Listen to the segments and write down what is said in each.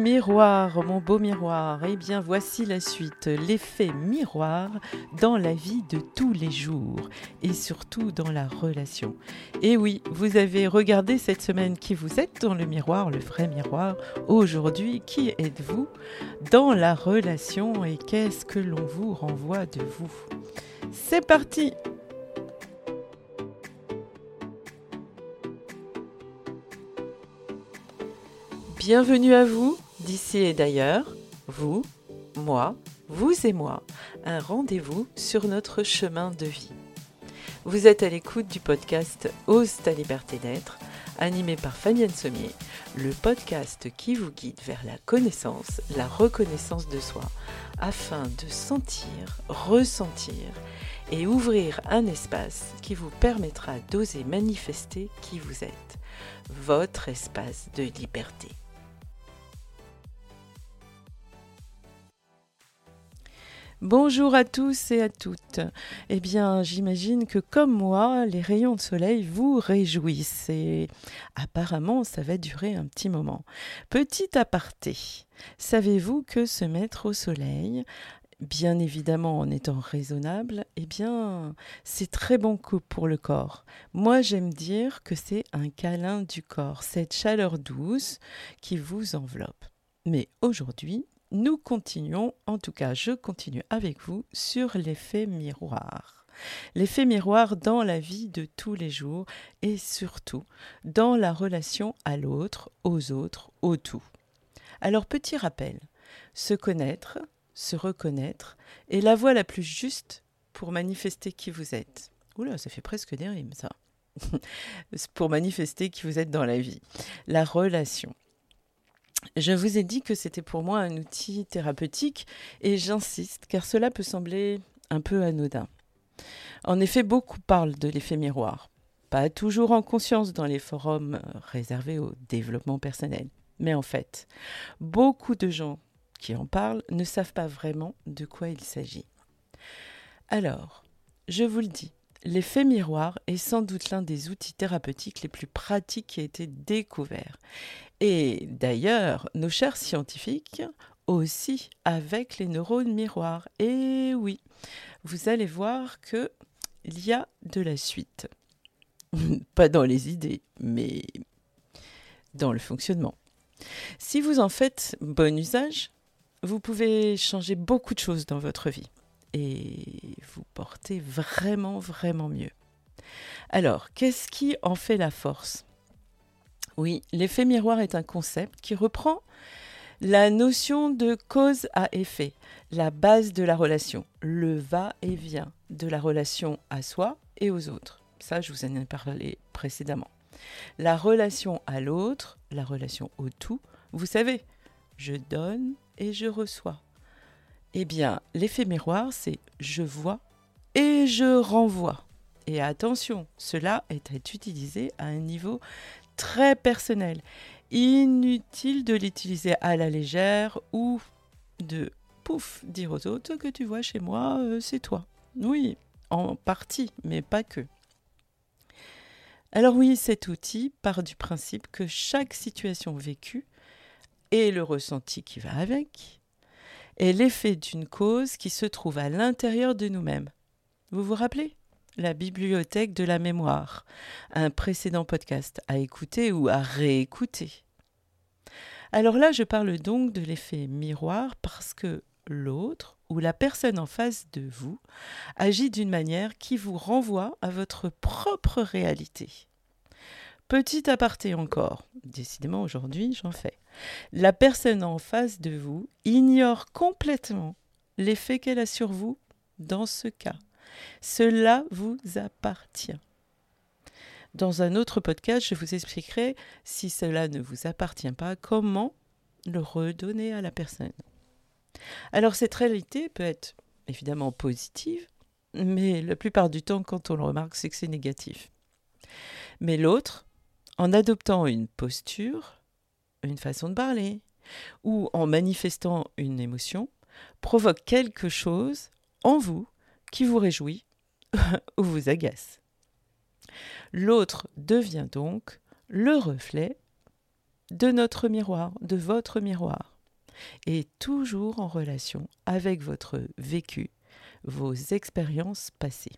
Miroir, mon beau miroir, eh bien voici la suite, l'effet miroir dans la vie de tous les jours et surtout dans la relation. Et oui, vous avez regardé cette semaine qui vous êtes dans le miroir, le vrai miroir. Aujourd'hui, qui êtes-vous dans la relation et qu'est-ce que l'on vous renvoie de vous? C'est parti! Bienvenue à vous, d'ici et d'ailleurs, vous, moi, vous et moi, un rendez-vous sur notre chemin de vie. Vous êtes à l'écoute du podcast Ose ta liberté d'être, animé par Fabienne Sommier, le podcast qui vous guide vers la connaissance, la reconnaissance de soi, afin de sentir, ressentir et ouvrir un espace qui vous permettra d'oser manifester qui vous êtes, votre espace de liberté. Bonjour à tous et à toutes. Eh bien, j'imagine que comme moi, les rayons de soleil vous réjouissent et apparemment, ça va durer un petit moment. Petit aparté, savez-vous que se mettre au soleil, bien évidemment en étant raisonnable, eh bien, c'est très bon coup pour le corps. Moi, j'aime dire que c'est un câlin du corps, cette chaleur douce qui vous enveloppe. Mais aujourd'hui, nous continuons, en tout cas je continue avec vous, sur l'effet miroir. L'effet miroir dans la vie de tous les jours et surtout dans la relation à l'autre, aux autres, au tout. Alors petit rappel, se connaître, se reconnaître est la voie la plus juste pour manifester qui vous êtes. Oula, ça fait presque des rimes ça. pour manifester qui vous êtes dans la vie. La relation. Je vous ai dit que c'était pour moi un outil thérapeutique et j'insiste car cela peut sembler un peu anodin. En effet, beaucoup parlent de l'effet miroir, pas toujours en conscience dans les forums réservés au développement personnel. Mais en fait, beaucoup de gens qui en parlent ne savent pas vraiment de quoi il s'agit. Alors, je vous le dis, L'effet miroir est sans doute l'un des outils thérapeutiques les plus pratiques qui a été découvert. Et d'ailleurs, nos chers scientifiques aussi avec les neurones miroirs. Et oui, vous allez voir que il y a de la suite. Pas dans les idées, mais dans le fonctionnement. Si vous en faites bon usage, vous pouvez changer beaucoup de choses dans votre vie et vous portez vraiment, vraiment mieux. Alors, qu'est-ce qui en fait la force? Oui, l'effet miroir est un concept qui reprend la notion de cause à effet, la base de la relation, le va-et-vient de la relation à soi et aux autres. Ça, je vous en ai parlé précédemment. La relation à l'autre, la relation au tout, vous savez, je donne et je reçois. Eh bien, l'effet miroir, c'est je vois et je renvoie. Et attention, cela est utilisé à un niveau très personnel. Inutile de l'utiliser à la légère ou de pouf dire aux autres que tu vois chez moi, euh, c'est toi. Oui, en partie, mais pas que. Alors oui, cet outil part du principe que chaque situation vécue et le ressenti qui va avec est l'effet d'une cause qui se trouve à l'intérieur de nous-mêmes. Vous vous rappelez? La bibliothèque de la mémoire, un précédent podcast à écouter ou à réécouter. Alors là, je parle donc de l'effet miroir parce que l'autre ou la personne en face de vous agit d'une manière qui vous renvoie à votre propre réalité. Petit aparté encore, décidément aujourd'hui j'en fais. La personne en face de vous ignore complètement l'effet qu'elle a sur vous dans ce cas. Cela vous appartient. Dans un autre podcast, je vous expliquerai, si cela ne vous appartient pas, comment le redonner à la personne. Alors cette réalité peut être évidemment positive, mais la plupart du temps, quand on le remarque, c'est que c'est négatif. Mais l'autre, en adoptant une posture, une façon de parler, ou en manifestant une émotion, provoque quelque chose en vous qui vous réjouit ou vous agace. L'autre devient donc le reflet de notre miroir, de votre miroir, et toujours en relation avec votre vécu, vos expériences passées.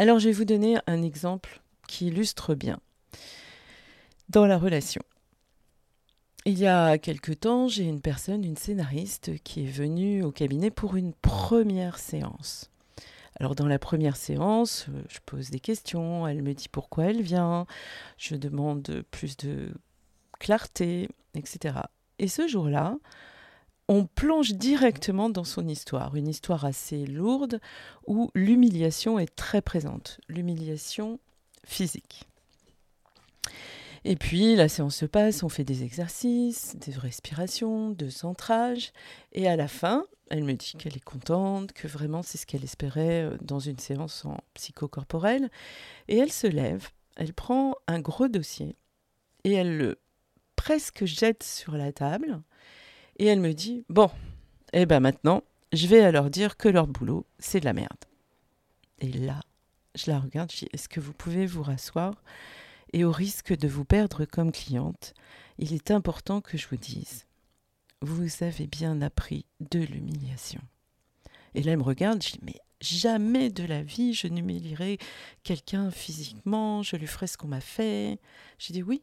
Alors je vais vous donner un exemple qui illustre bien. Dans la relation, il y a quelque temps, j'ai une personne, une scénariste, qui est venue au cabinet pour une première séance. Alors dans la première séance, euh, je pose des questions, elle me dit pourquoi elle vient, je demande plus de clarté, etc. Et ce jour-là, on plonge directement dans son histoire, une histoire assez lourde où l'humiliation est très présente, l'humiliation physique. Et puis la séance se passe, on fait des exercices, des respirations, de centrage, et à la fin, elle me dit qu'elle est contente, que vraiment c'est ce qu'elle espérait euh, dans une séance en psychocorporel, et elle se lève, elle prend un gros dossier, et elle le presque jette sur la table, et elle me dit, bon, eh ben maintenant, je vais leur dire que leur boulot, c'est de la merde. Et là, je la regarde, je dis, est-ce que vous pouvez vous rasseoir? Et au risque de vous perdre comme cliente, il est important que je vous dise, vous avez bien appris de l'humiliation. Et là, elle me regarde, je dis, mais jamais de la vie je n'humilierai quelqu'un physiquement, je lui ferai ce qu'on m'a fait. Je dis, oui,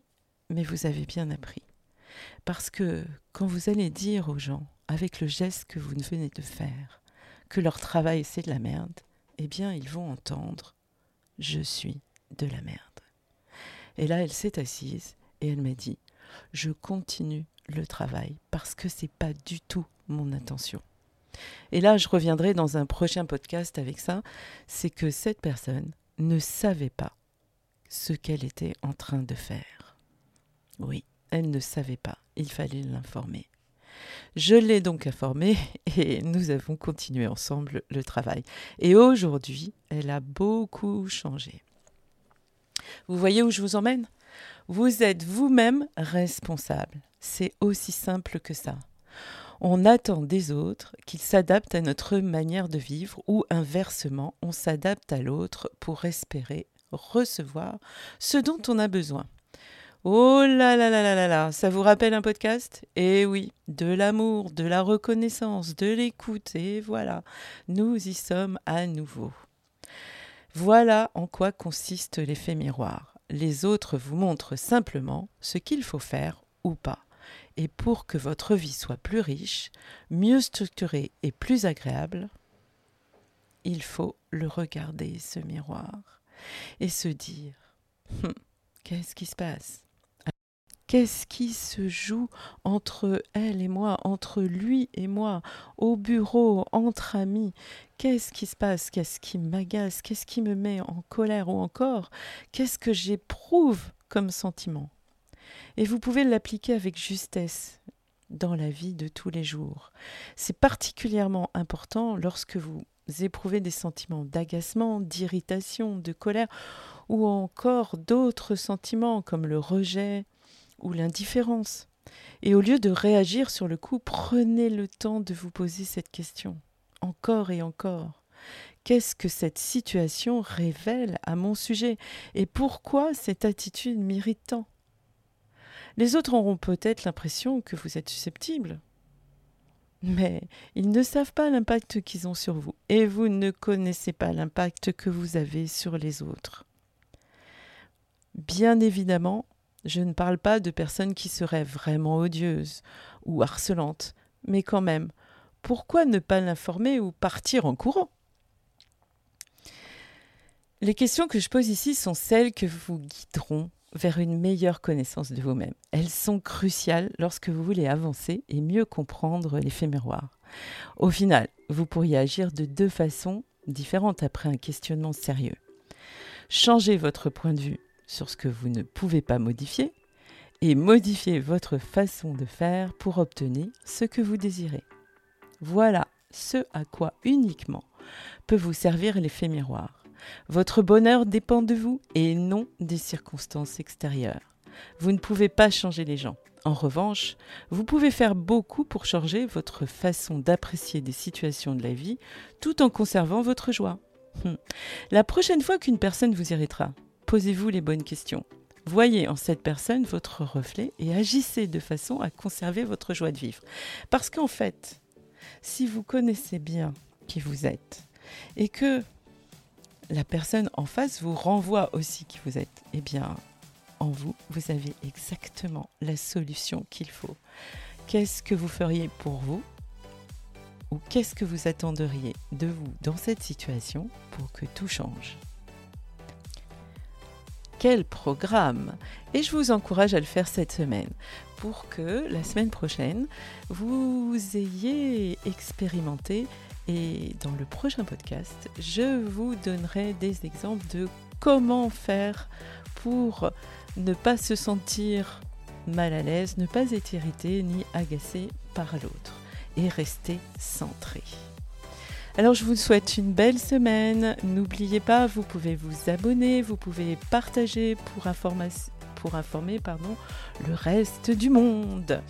mais vous avez bien appris. Parce que quand vous allez dire aux gens, avec le geste que vous venez de faire, que leur travail c'est de la merde, eh bien ils vont entendre je suis de la merde. Et là, elle s'est assise et elle m'a dit Je continue le travail parce que c'est pas du tout mon intention. Et là, je reviendrai dans un prochain podcast avec ça c'est que cette personne ne savait pas ce qu'elle était en train de faire. Oui, elle ne savait pas. Il fallait l'informer. Je l'ai donc informée et nous avons continué ensemble le travail. Et aujourd'hui, elle a beaucoup changé. Vous voyez où je vous emmène? Vous êtes vous-même responsable. C'est aussi simple que ça. On attend des autres qu'ils s'adaptent à notre manière de vivre ou inversement, on s'adapte à l'autre pour espérer recevoir ce dont on a besoin. Oh là là là là là là, ça vous rappelle un podcast? Eh oui, de l'amour, de la reconnaissance, de l'écoute, et voilà, nous y sommes à nouveau. Voilà en quoi consiste l'effet miroir. Les autres vous montrent simplement ce qu'il faut faire ou pas. Et pour que votre vie soit plus riche, mieux structurée et plus agréable, il faut le regarder, ce miroir, et se dire, hum, qu'est-ce qui se passe? Qu'est-ce qui se joue entre elle et moi, entre lui et moi, au bureau, entre amis? Qu'est-ce qui se passe? Qu'est-ce qui m'agace? Qu'est-ce qui me met en colère ou encore Qu'est-ce que j'éprouve comme sentiment? Et vous pouvez l'appliquer avec justesse dans la vie de tous les jours. C'est particulièrement important lorsque vous éprouvez des sentiments d'agacement, d'irritation, de colère ou encore d'autres sentiments comme le rejet, ou l'indifférence. Et au lieu de réagir sur le coup, prenez le temps de vous poser cette question, encore et encore. Qu'est-ce que cette situation révèle à mon sujet et pourquoi cette attitude m'irrite tant Les autres auront peut-être l'impression que vous êtes susceptible, mais ils ne savent pas l'impact qu'ils ont sur vous et vous ne connaissez pas l'impact que vous avez sur les autres. Bien évidemment, je ne parle pas de personnes qui seraient vraiment odieuses ou harcelantes, mais quand même, pourquoi ne pas l'informer ou partir en courant? Les questions que je pose ici sont celles que vous guideront vers une meilleure connaissance de vous-même. Elles sont cruciales lorsque vous voulez avancer et mieux comprendre l'effet miroir. Au final, vous pourriez agir de deux façons différentes après un questionnement sérieux. Changer votre point de vue sur ce que vous ne pouvez pas modifier et modifier votre façon de faire pour obtenir ce que vous désirez. Voilà ce à quoi uniquement peut vous servir l'effet miroir. Votre bonheur dépend de vous et non des circonstances extérieures. Vous ne pouvez pas changer les gens. En revanche, vous pouvez faire beaucoup pour changer votre façon d'apprécier des situations de la vie tout en conservant votre joie. Hum. La prochaine fois qu'une personne vous irritera, posez-vous les bonnes questions. Voyez en cette personne votre reflet et agissez de façon à conserver votre joie de vivre. Parce qu'en fait, si vous connaissez bien qui vous êtes et que la personne en face vous renvoie aussi qui vous êtes, eh bien, en vous, vous avez exactement la solution qu'il faut. Qu'est-ce que vous feriez pour vous ou qu'est-ce que vous attendriez de vous dans cette situation pour que tout change? Quel programme Et je vous encourage à le faire cette semaine pour que la semaine prochaine, vous ayez expérimenté et dans le prochain podcast, je vous donnerai des exemples de comment faire pour ne pas se sentir mal à l'aise, ne pas être irrité ni agacé par l'autre et rester centré. Alors je vous souhaite une belle semaine. N'oubliez pas, vous pouvez vous abonner, vous pouvez partager pour, informer le reste du monde.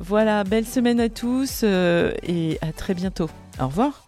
Voilà, belle semaine à tous euh, et à très bientôt. Au revoir.